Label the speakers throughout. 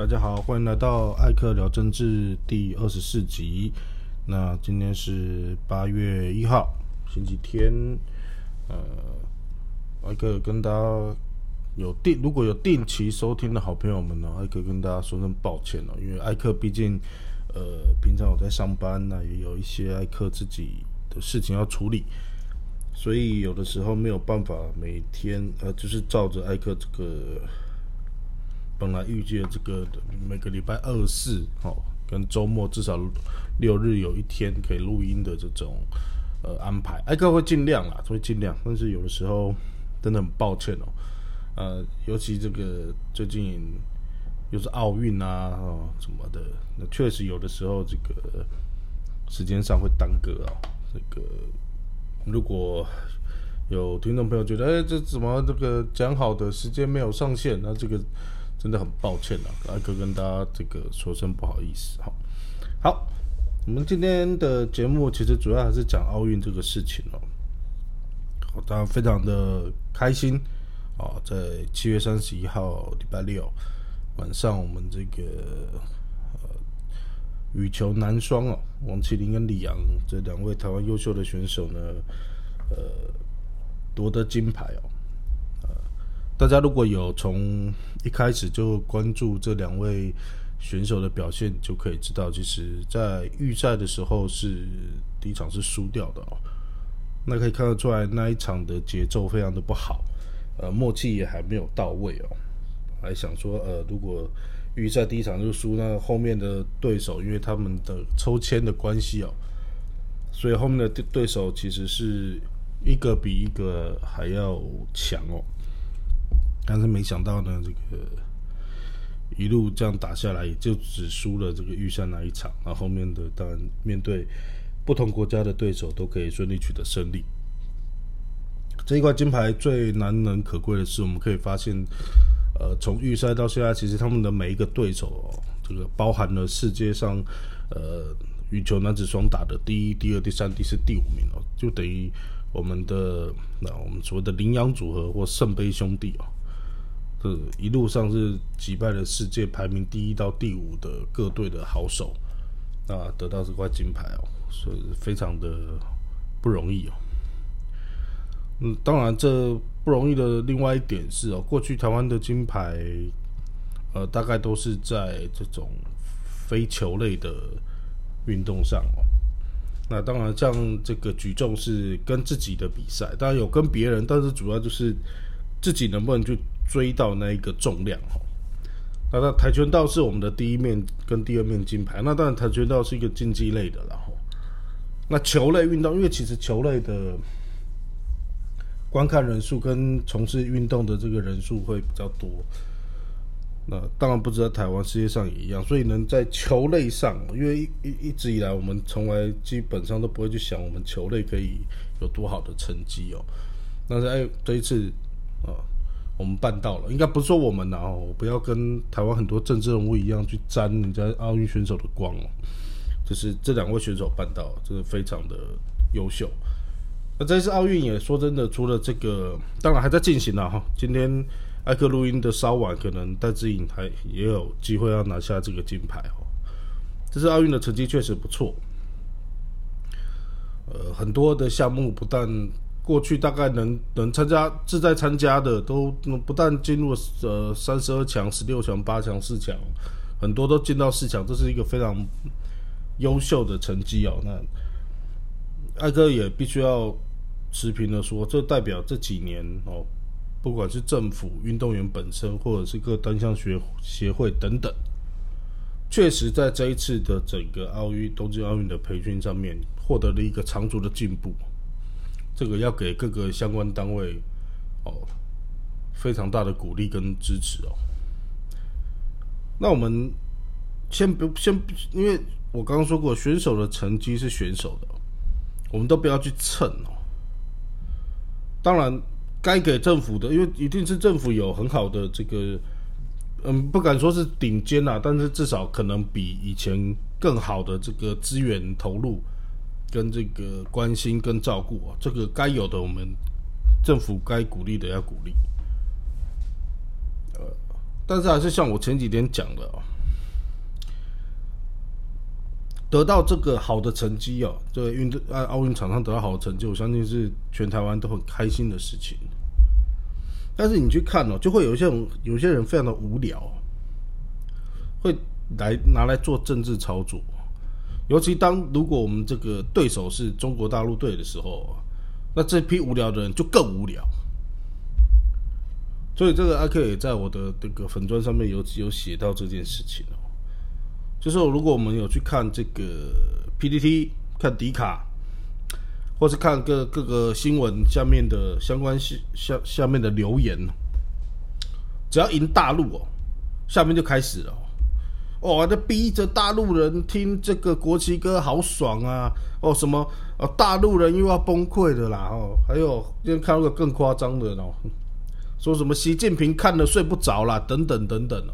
Speaker 1: 大家好，欢迎来到艾克聊政治第二十四集。那今天是八月一号，星期天。呃，艾克跟大家有定如果有定期收听的好朋友们呢，艾克跟大家说声抱歉哦，因为艾克毕竟呃平常我在上班，那也有一些艾克自己的事情要处理，所以有的时候没有办法每天呃就是照着艾克这个。本来预计的这个每个礼拜二四哦，跟周末至少六日有一天可以录音的这种呃安排，艾克会尽量啦，会尽量。但是有的时候真的很抱歉哦，呃，尤其这个最近又是奥运啊哦什么的，那确实有的时候这个时间上会耽搁啊。这个如果有听众朋友觉得，哎，这怎么这个讲好的时间没有上线？那这个。真的很抱歉啊，阿哥跟大家这个说声不好意思。好，好，我们今天的节目其实主要还是讲奥运这个事情哦。好，当然非常的开心啊，在七月三十一号礼拜六晚上，我们这个呃羽球男双哦，王麒麟跟李阳这两位台湾优秀的选手呢，呃，夺得金牌哦。大家如果有从一开始就关注这两位选手的表现，就可以知道，其实，在预赛的时候是第一场是输掉的哦。那可以看得出来，那一场的节奏非常的不好，呃，默契也还没有到位哦。还想说，呃，如果预赛第一场就输，那后面的对手，因为他们的抽签的关系哦，所以后面的对手其实是一个比一个还要强哦。但是没想到呢，这个一路这样打下来，也就只输了这个预赛那一场。那后面的当然面对不同国家的对手，都可以顺利取得胜利。这一块金牌最难能可贵的是，我们可以发现，呃，从预赛到现在，其实他们的每一个对手，哦这个包含了世界上呃羽球男子双打的第一、第二、第三、第四、第五名哦，就等于我们的那我们所谓的羚羊组合或圣杯兄弟哦。这一路上是击败了世界排名第一到第五的各队的好手，那得到这块金牌哦，所以非常的不容易哦。嗯，当然这不容易的另外一点是哦，过去台湾的金牌，呃，大概都是在这种非球类的运动上哦。那当然，像这个举重是跟自己的比赛，当然有跟别人，但是主要就是自己能不能去。追到那一个重量哦，那那跆拳道是我们的第一面跟第二面金牌，那当然跆拳道是一个竞技类的，然后那球类运动，因为其实球类的观看人数跟从事运动的这个人数会比较多，那当然不知道台湾世界上也一样，所以能在球类上，因为一一直以来我们从来基本上都不会去想我们球类可以有多好的成绩哦，但是哎这一次啊。我们办到了，应该不是说我们呢哦，不要跟台湾很多政治人物一样去沾人家奥运选手的光哦。就是这两位选手办到了，真的非常的优秀。那这次奥运也说真的，除了这个，当然还在进行了哈。今天艾克录音的稍晚，可能戴志颖还也有机会要拿下这个金牌哦。这次奥运的成绩确实不错，呃，很多的项目不但。过去大概能能参加志在参加的都不但进入呃三十二强、十六强、八强、四强，很多都进到四强，这是一个非常优秀的成绩哦。那艾哥也必须要持平的说，这代表这几年哦，不管是政府、运动员本身，或者是各单项学协会等等，确实在这一次的整个奥运东京奥运的培训上面，获得了一个长足的进步。这个要给各个相关单位哦非常大的鼓励跟支持哦。那我们先不先，因为我刚刚说过，选手的成绩是选手的，我们都不要去蹭哦。当然，该给政府的，因为一定是政府有很好的这个，嗯，不敢说是顶尖啊，但是至少可能比以前更好的这个资源投入。跟这个关心跟照顾啊，这个该有的我们政府该鼓励的要鼓励。呃，但是还是像我前几天讲的哦，得到这个好的成绩哦，这个运动啊奥运场上得到好的成绩，我相信是全台湾都很开心的事情。但是你去看哦，就会有一些人，有些人非常的无聊，会来拿来做政治操作。尤其当如果我们这个对手是中国大陆队的时候，那这批无聊的人就更无聊。所以这个阿克也在我的这个粉砖上面有有写到这件事情哦，就是如果我们有去看这个 PPT 看迪卡，或是看各各个新闻下面的相关下下下面的留言，只要赢大陆哦，下面就开始了哦，哦这逼着大陆人听这个国旗歌好爽啊哦什么哦大陆人又要崩溃的啦哦，还有今天看到个更夸张的哦。说什么习近平看了睡不着啦，等等等等哦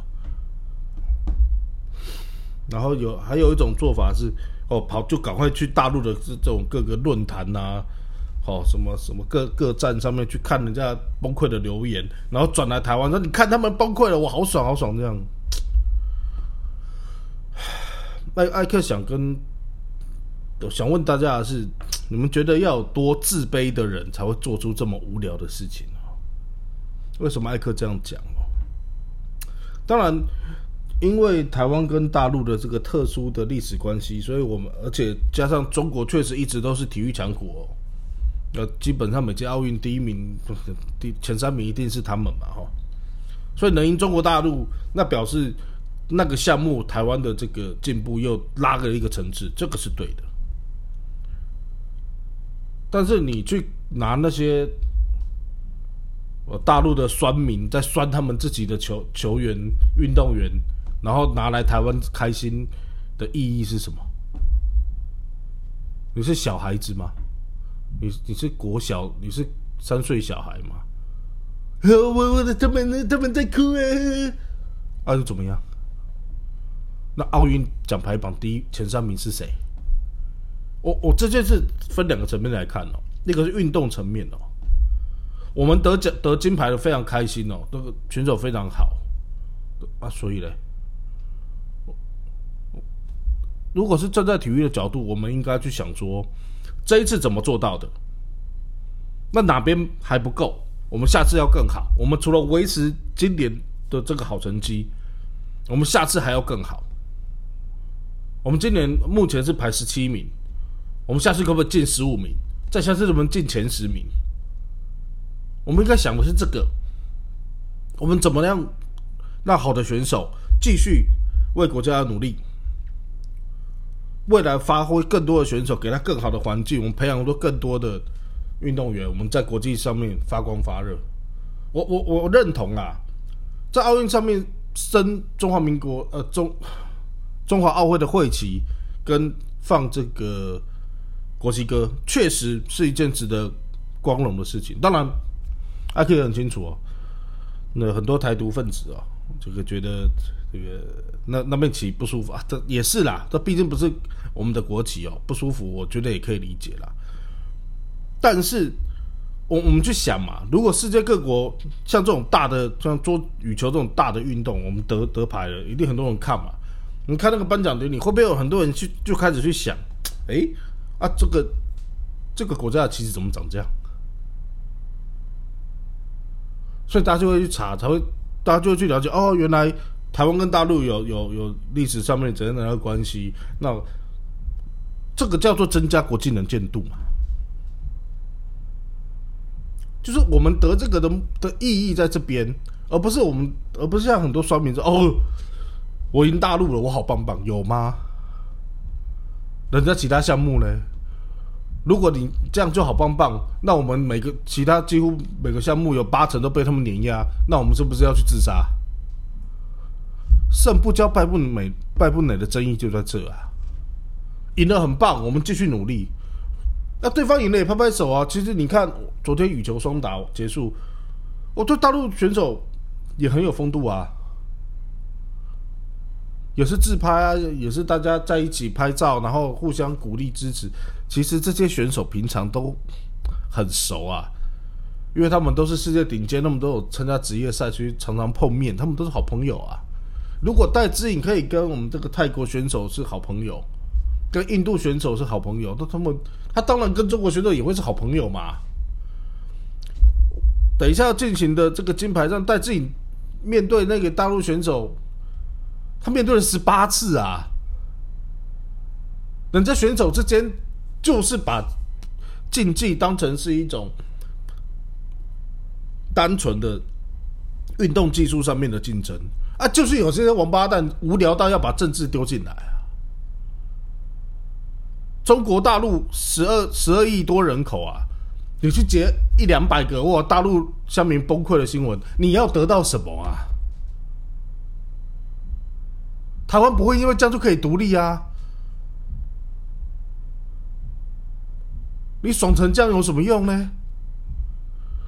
Speaker 1: 然后有还有一种做法是，哦，跑就赶快去大陆的这种各个论坛呐，哦，什么什么各各站上面去看人家崩溃的留言，然后转来台湾说，你看他们崩溃了，我好爽好爽这样。艾艾克想跟想问大家的是，你们觉得要多自卑的人才会做出这么无聊的事情？为什么艾克这样讲哦？当然，因为台湾跟大陆的这个特殊的历史关系，所以我们而且加上中国确实一直都是体育强国哦。呃，基本上每届奥运第一名、第前三名一定是他们嘛，哈。所以能赢中国大陆，那表示那个项目台湾的这个进步又拉了一个层次，这个是对的。但是你去拿那些。呃，大陆的酸民在酸他们自己的球球员、运动员，然后拿来台湾开心的意义是什么？你是小孩子吗？你你是国小？你是三岁小孩吗？我我的他们他们在哭啊！啊又怎么样？那奥运奖牌榜第一前三名是谁？我我这件事分两个层面来看哦，那个是运动层面哦。我们得奖得金牌的非常开心哦，这个选手非常好啊，所以呢，如果是站在体育的角度，我们应该去想说，这一次怎么做到的？那哪边还不够？我们下次要更好。我们除了维持今年的这个好成绩，我们下次还要更好。我们今年目前是排十七名，我们下次可不可以进十五名？再下次能不能进前十名？我们应该想的是这个：我们怎么样让好的选手继续为国家努力？未来发挥更多的选手，给他更好的环境，我们培养出更多的运动员，我们在国际上面发光发热。我我我认同啊，在奥运上面升中华民国呃中中华奥会的会旗跟放这个国旗歌，确实是一件值得光荣的事情。当然。阿 Q 很清楚哦，那很多台独分子哦，这个觉得这个那那边旗不舒服啊，这也是啦，这毕竟不是我们的国旗哦，不舒服，我觉得也可以理解啦。但是我我们去想嘛，如果世界各国像这种大的像桌羽球这种大的运动，我们得得牌了，一定很多人看嘛。你看那个颁奖典礼，会不会有很多人去就开始去想，哎啊，这个这个国家的旗帜怎么长这样？所以大家就会去查，才会大家就会去了解哦，原来台湾跟大陆有有有历史上面怎样的关系？那这个叫做增加国际能见度嘛？就是我们得这个的的意义在这边，而不是我们，而不是像很多双民说哦，我赢大陆了，我好棒棒，有吗？人家其他项目呢？如果你这样就好棒棒，那我们每个其他几乎每个项目有八成都被他们碾压，那我们是不是要去自杀？胜不骄败不馁，败不馁的争议就在这啊！赢了很棒，我们继续努力。那对方赢了也拍拍手啊！其实你看昨天羽球双打结束，我对大陆选手也很有风度啊。也是自拍啊，也是大家在一起拍照，然后互相鼓励支持。其实这些选手平常都很熟啊，因为他们都是世界顶尖，他们都有参加职业赛区，常常碰面，他们都是好朋友啊。如果戴志颖可以跟我们这个泰国选手是好朋友，跟印度选手是好朋友，那他们他当然跟中国选手也会是好朋友嘛。等一下要进行的这个金牌战，戴志颖面对那个大陆选手，他面对了十八次啊。人家选手之间就是把竞技当成是一种单纯的运动技术上面的竞争啊，就是有些王八蛋无聊到要把政治丢进来啊。中国大陆十二十二亿多人口啊，你去截一两百个哇，大陆乡民崩溃的新闻，你要得到什么啊？台湾不会因为这样就可以独立啊？你爽成这样有什么用呢？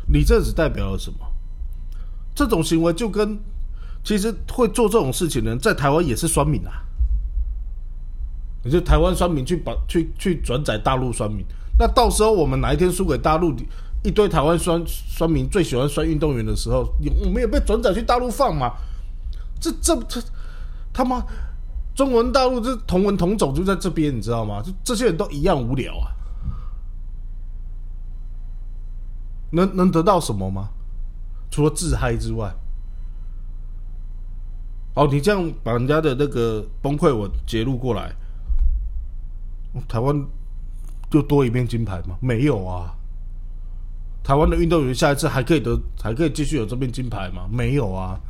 Speaker 1: 你这只代表了什么？这种行为就跟其实会做这种事情的人，在台湾也是酸民啊。你就台湾酸民去把去去转载大陆酸民，那到时候我们哪一天输给大陆一堆台湾酸酸民最喜欢酸运动员的时候，我们也被转载去大陆放嘛？这这这他妈中文大陆这同文同种就在这边，你知道吗？这这些人都一样无聊啊。能能得到什么吗？除了自嗨之外，哦，你这样把人家的那个崩溃文揭露过来，台湾就多一面金牌吗？没有啊。台湾的运动员下一次还可以得，还可以继续有这面金牌吗？没有啊。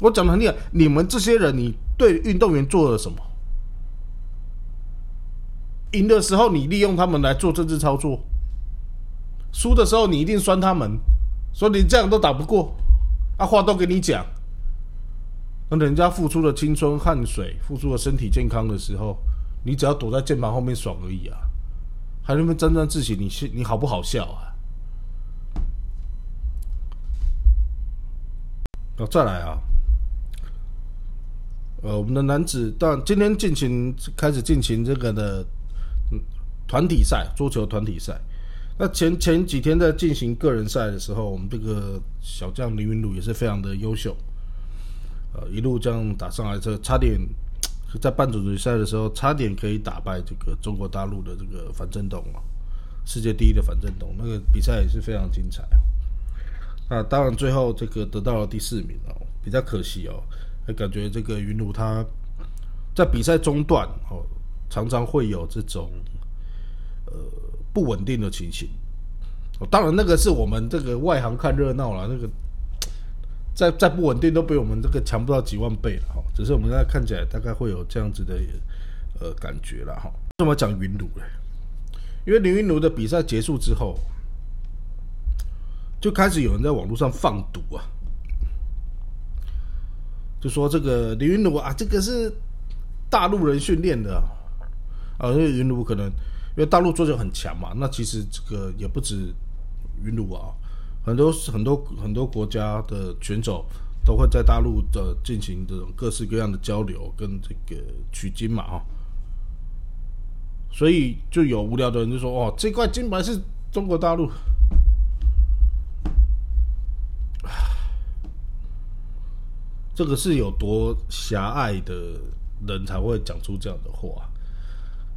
Speaker 1: 我讲的很厉害，你们这些人，你对运动员做了什么？赢的时候，你利用他们来做政治操作。输的时候，你一定酸他们，说你这样都打不过，啊，话都给你讲。那人家付出了青春汗水，付出了身体健康的时候，你只要躲在键盘后面爽而已啊，还那么沾沾自喜，你你好不好笑啊？哦，再来啊，呃，我们的男子，但今天进行开始进行这个的团体赛，桌球团体赛。那前前几天在进行个人赛的时候，我们这个小将林云鲁也是非常的优秀，呃，一路这样打上来，这差点在半组决赛的时候，差点可以打败这个中国大陆的这个樊振东啊，世界第一的樊振东，那个比赛也是非常精彩。那当然最后这个得到了第四名哦，比较可惜哦，感觉这个云鲁他在比赛中段哦，常常会有这种呃。不稳定的情形，哦，当然那个是我们这个外行看热闹了，那个再再不稳定都比我们这个强不到几万倍了哈。只是我们现在看起来大概会有这样子的呃感觉了哈。为什么讲云奴呢？因为林云奴的比赛结束之后，就开始有人在网络上放毒啊，就说这个李云奴啊，这个是大陆人训练的啊，因为云奴可能。因为大陆桌球很强嘛，那其实这个也不止云鲁啊，很多很多很多国家的选手都会在大陆的进行这种各式各样的交流跟这个取经嘛啊，所以就有无聊的人就说哦，这块金牌是中国大陆，这个是有多狭隘的人才会讲出这样的话。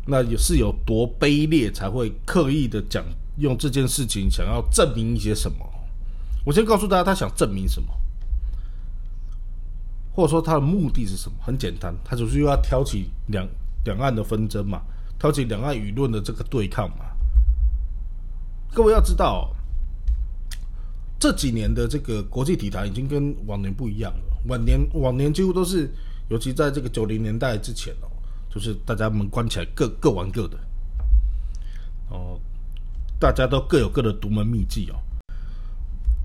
Speaker 1: 那也是有多卑劣，才会刻意的讲用这件事情想要证明一些什么？我先告诉大家，他想证明什么，或者说他的目的是什么？很简单，他就是又要挑起两两岸的纷争嘛，挑起两岸舆论的这个对抗嘛。各位要知道，这几年的这个国际体坛已经跟往年不一样了。往年往年几乎都是，尤其在这个九零年代之前哦。就是大家门关起来，各各玩各的，哦，大家都各有各的独门秘技哦。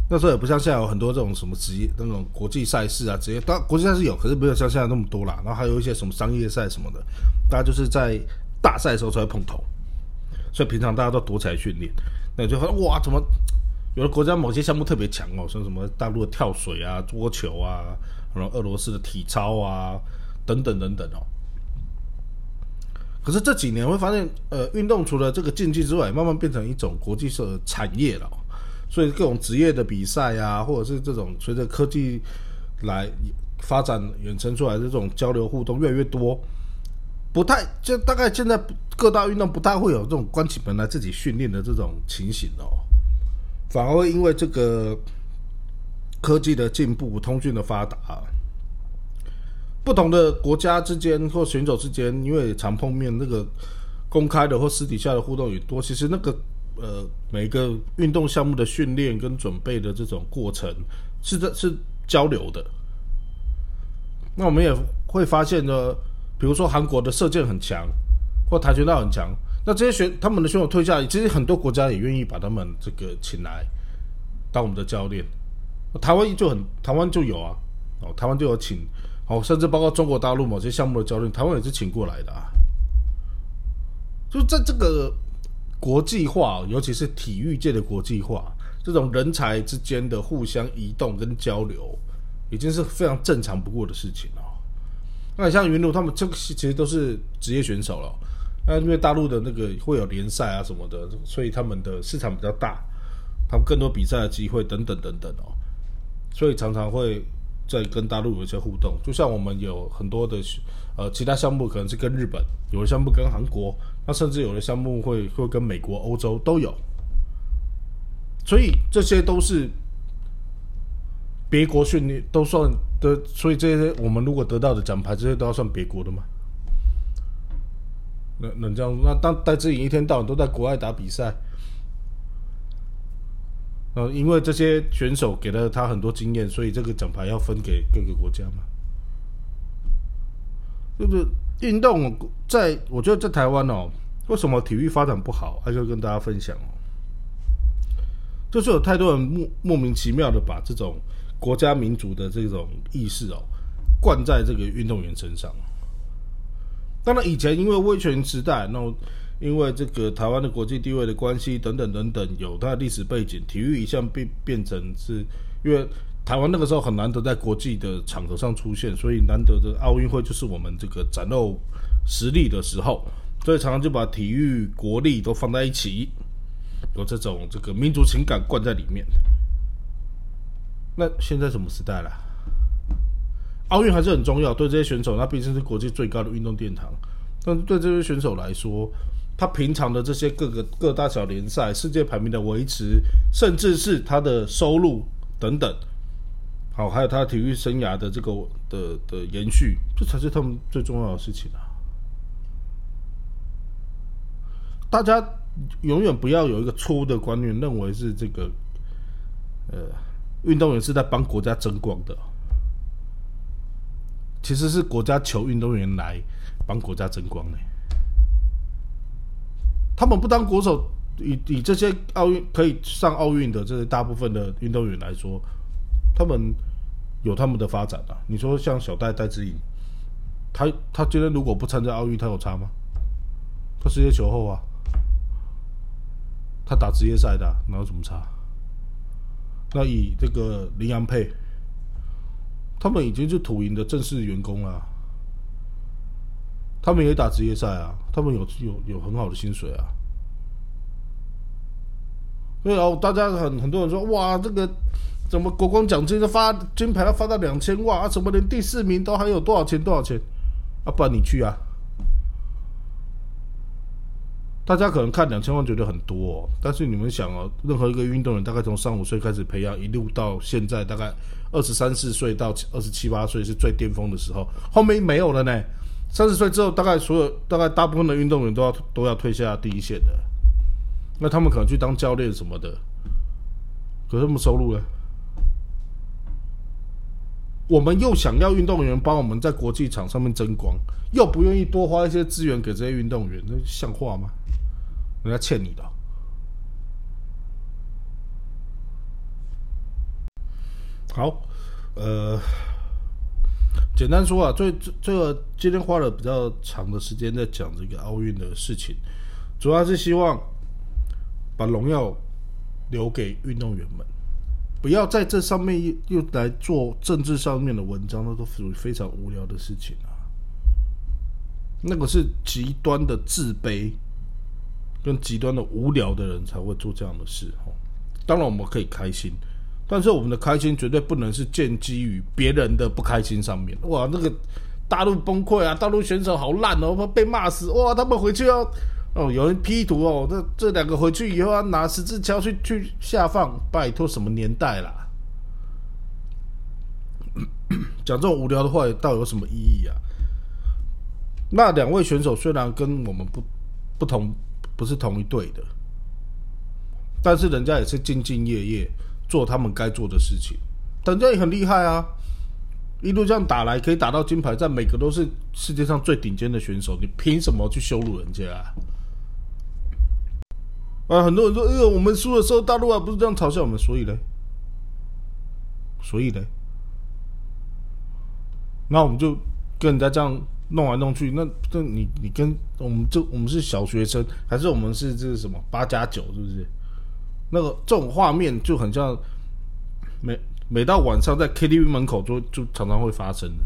Speaker 1: 那时候也不像现在有很多这种什么职业那种国际赛事啊，职业当国际赛事有，可是没有像现在那么多啦。然后还有一些什么商业赛什么的，大家就是在大赛的时候才会碰头，所以平常大家都躲起来训练。那就说哇，怎么有的国家某些项目特别强哦，像什么大陆的跳水啊、桌球啊，然后俄罗斯的体操啊，等等等等哦。可是这几年会发现，呃，运动除了这个竞技之外，慢慢变成一种国际的产业了。所以各种职业的比赛啊，或者是这种随着科技来发展衍生出来的这种交流互动越来越多，不太就大概现在各大运动不太会有这种关起门来自己训练的这种情形哦，反而会因为这个科技的进步、通讯的发达，不同的国家之间或选手之间，因为常碰面，那个公开的或私底下的互动也多，其实那个。呃，每个运动项目的训练跟准备的这种过程是在是交流的。那我们也会发现呢，比如说韩国的射箭很强，或跆拳道很强，那这些选他们的选手退下来，其实很多国家也愿意把他们这个请来当我们的教练。台湾就很台湾就有啊，哦，台湾就有请，哦，甚至包括中国大陆某些项目的教练，台湾也是请过来的啊。就在这个。国际化，尤其是体育界的国际化，这种人才之间的互相移动跟交流，已经是非常正常不过的事情了。那像云奴他们，这个其实都是职业选手了。那因为大陆的那个会有联赛啊什么的，所以他们的市场比较大，他们更多比赛的机会等等等等哦，所以常常会在跟大陆有一些互动。就像我们有很多的呃其他项目，可能是跟日本，有的项目跟韩国。那甚至有的项目会会跟美国、欧洲都有，所以这些都是别国训练都算的，所以这些我们如果得到的奖牌，这些都要算别国的吗？那那这样，那当戴志颖一天到晚都在国外打比赛，呃，因为这些选手给了他很多经验，所以这个奖牌要分给各个国家嘛？就是。运动在，我觉得在台湾哦，为什么体育发展不好？还是跟大家分享哦，就是有太多人莫莫名其妙的把这种国家民族的这种意识哦，灌在这个运动员身上。当然，以前因为威权时代，那因为这个台湾的国际地位的关系等等等等，有它的历史背景，体育一向变变成是因为。台湾那个时候很难得在国际的场合上出现，所以难得的奥运会就是我们这个展露实力的时候，所以常常就把体育国力都放在一起，有这种这个民族情感灌在里面。那现在什么时代了？奥运还是很重要，对这些选手，那毕竟是国际最高的运动殿堂。但是对这些选手来说，他平常的这些各个各大小联赛、世界排名的维持，甚至是他的收入等等。好，还有他体育生涯的这个的的延续，这才是他们最重要的事情啊！大家永远不要有一个错误的观念，认为是这个呃运动员是在帮国家争光的，其实是国家求运动员来帮国家争光的。他们不当国手，以以这些奥运可以上奥运的这些大部分的运动员来说。他们有他们的发展啊！你说像小戴戴志颖，他他今天如果不参加奥运，他有差吗？他世界球后啊，他打职业赛的，哪有什么差？那以这个林洋配，他们已经是土银的正式员工了，他们也打职业赛啊，他们有有有很好的薪水啊。所以哦，大家很很多人说，哇，这个。怎么国光奖金都发金牌要发到两千万啊？怎么连第四名都还有多少钱多少钱？啊，不然你去啊！大家可能看两千万觉得很多，但是你们想哦，任何一个运动员大概从三五岁开始培养，一路到现在大概二十三四岁到二十七八岁是最巅峰的时候，后面没有了呢。三十岁之后，大概所有大概大部分的运动员都要都要退下第一线的，那他们可能去当教练什么的，可是他们收入呢？我们又想要运动员帮我们在国际场上面争光，又不愿意多花一些资源给这些运动员，那像话吗？人家欠你的。好，呃，简单说啊，最这这个今天花了比较长的时间在讲这个奥运的事情，主要是希望把荣耀留给运动员们。不要在这上面又又来做政治上面的文章，那都属于非常无聊的事情啊。那个是极端的自卑跟极端的无聊的人才会做这样的事哦。当然我们可以开心，但是我们的开心绝对不能是建基于别人的不开心上面。哇，那个大陆崩溃啊，大陆选手好烂哦，被骂死。哇，他们回去要哦，有人 P 图哦，这这两个回去以后要拿十字枪去去下放，拜托什么年代啦？讲这种无聊的话，倒有什么意义啊？那两位选手虽然跟我们不不同，不是同一队的，但是人家也是兢兢业业做他们该做的事情，人家也很厉害啊！一路这样打来，可以打到金牌战，每个都是世界上最顶尖的选手，你凭什么去羞辱人家啊？啊，很多人说，呃，我们输的时候，大陆啊不是这样嘲笑我们，所以呢，所以呢，那我们就跟人家这样。弄来弄去，那那你你跟我们这我们是小学生，还是我们是这是什么八加九，是不是？那个这种画面就很像每每到晚上在 KTV 门口就就常常会发生的。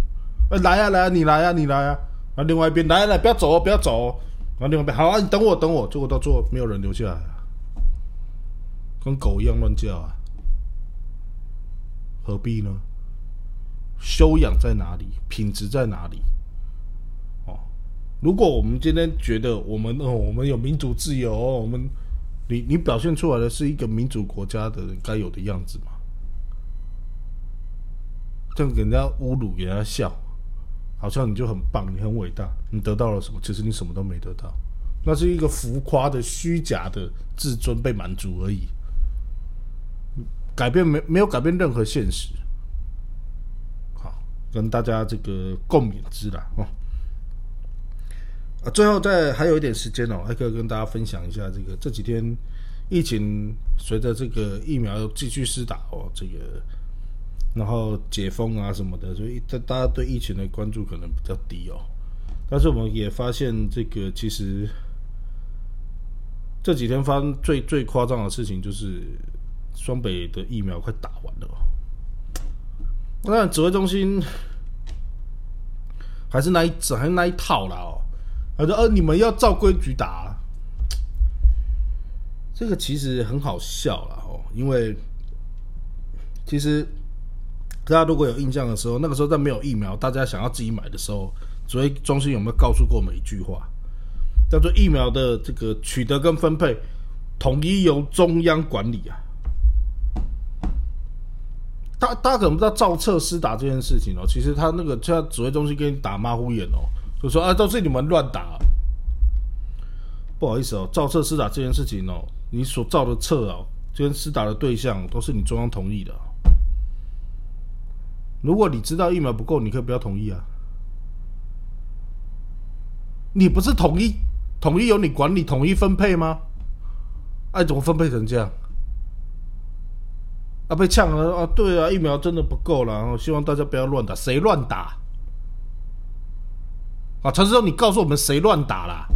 Speaker 1: 哎，来呀来呀，你来呀你来呀，啊，另外一边来来不要走哦不要走哦，然后另外一边好啊你等我等我，结果到最后没有人留下来，跟狗一样乱叫啊，何必呢？修养在哪里？品质在哪里？哦如果我们今天觉得我们哦，我们有民主自由，我们你你表现出来的是一个民主国家的人该有的样子吗？这样给人家侮辱，给人家笑，好像你就很棒，你很伟大，你得到了什么？其实你什么都没得到，那是一个浮夸的、虚假的自尊被满足而已，改变没没有改变任何现实。好，跟大家这个共勉之啦，哦。啊，最后再还有一点时间哦，还可以跟大家分享一下这个这几天疫情随着这个疫苗继续施打哦，这个然后解封啊什么的，所以大大家对疫情的关注可能比较低哦。但是我们也发现，这个其实这几天发生最最夸张的事情就是双北的疫苗快打完了哦。那指挥中心还是那一还是那一套啦哦。他说：“呃，你们要照规矩打，这个其实很好笑了哦。因为其实大家如果有印象的时候，那个时候在没有疫苗，大家想要自己买的时候，指挥中心有没有告诉过我们一句话，叫做疫苗的这个取得跟分配统一由中央管理啊？大大家可能不知道照册施打这件事情哦，其实他那个像指挥中心给你打马虎眼哦。”就说啊，都是你们乱打，不好意思哦，造册施打这件事情哦，你所造的册哦，跟施打的对象都是你中央同意的。如果你知道疫苗不够，你可以不要同意啊。你不是统一统一由你管理统一分配吗？哎，怎么分配成这样？啊，被呛了啊！对啊，疫苗真的不够了，希望大家不要乱打，谁乱打？啊，陈世忠，你告诉我们谁乱打啦？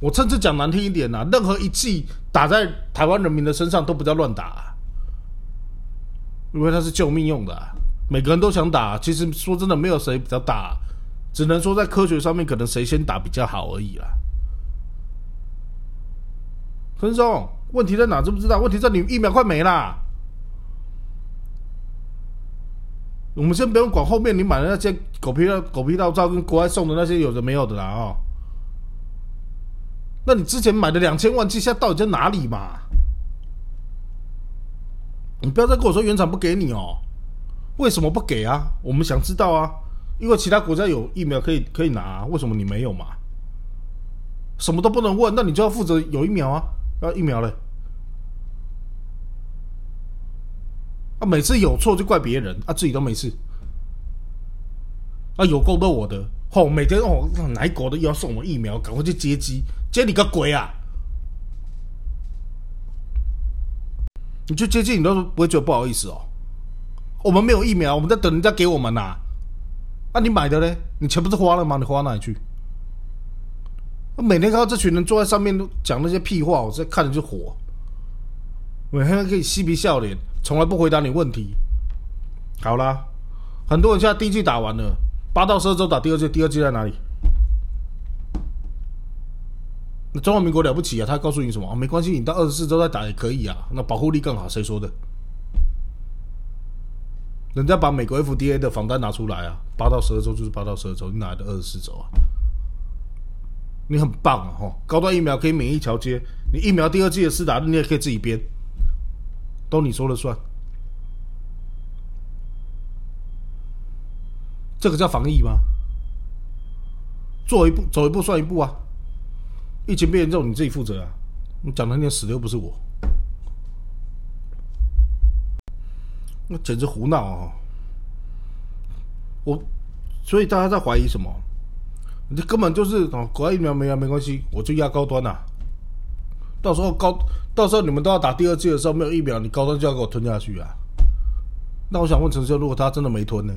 Speaker 1: 我甚至讲难听一点呐，任何一剂打在台湾人民的身上都不叫乱打，啊因为它是救命用的，每个人都想打。其实说真的，没有谁比较大，只能说在科学上面可能谁先打比较好而已啦。陈世忠，问题在哪？知不知道？问题在你疫苗快没啦。我们先不用管后面你买的那些狗皮的狗皮套罩跟国外送的那些有的没有的啦哦。那你之前买的两千万现在到底在哪里嘛？你不要再跟我说原厂不给你哦，为什么不给啊？我们想知道啊，因为其他国家有疫苗可以可以拿，为什么你没有嘛？什么都不能问，那你就要负责有疫苗啊，要疫苗嘞。啊，每次有错就怪别人，啊，自己都没事。啊，有够多我的，吼，每天哦，哪国的又要送我疫苗，赶快去接机，接你个鬼啊！你去接机，你都不会觉得不好意思哦。我们没有疫苗，我们在等人家给我们呐。啊，你买的嘞？你钱不是花了吗？你花哪里去？我每天看到这群人坐在上面都讲那些屁话，我在看着就火。每天可以嬉皮笑脸。从来不回答你问题。好啦，很多人现在第一季打完了，八到十二周打第二季，第二季在哪里？那中华民国了不起啊？他告诉你什么？没关系，你到二十四周再打也可以啊。那保护力更好，谁说的？人家把美国 FDA 的防单拿出来啊，八到十二周就是八到十二周，你哪来的二十四周啊？你很棒啊！哈，高端疫苗可以免疫桥接，你疫苗第二季的施打，你也可以自己编，都你说了算。这个叫防疫吗？做一步走一步算一步啊！疫情变严重，你自己负责啊！你讲的那死的又不是我，那简直胡闹啊！我所以大家在怀疑什么？你根本就是哦，国外疫苗没啊，没关系，我就压高端呐。到时候高，到时候你们都要打第二剂的时候，没有疫苗，你高端就要给我吞下去啊！那我想问陈秀，如果他真的没吞呢？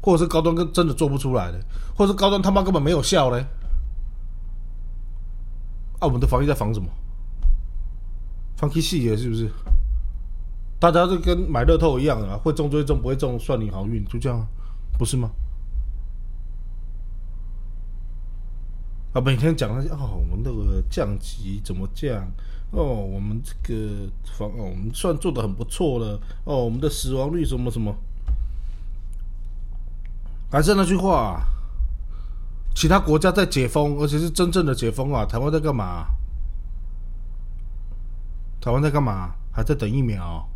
Speaker 1: 或者是高端跟真的做不出来的，或者是高端他妈根本没有效嘞？啊，我们的防疫在防什么？防气细节是不是？大家就跟买乐透一样啊，会中就会中，不会中算你好运，就这样，不是吗？啊，每天讲那些哦，我们那个降级怎么降？哦，我们这个防哦，我们算做的很不错了。哦，我们的死亡率什么什么？还是那句话，其他国家在解封，而且是真正的解封啊！台湾在干嘛？台湾在干嘛？还在等疫苗。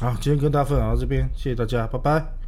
Speaker 1: 好，今天跟大家分享到这边，谢谢大家，拜拜。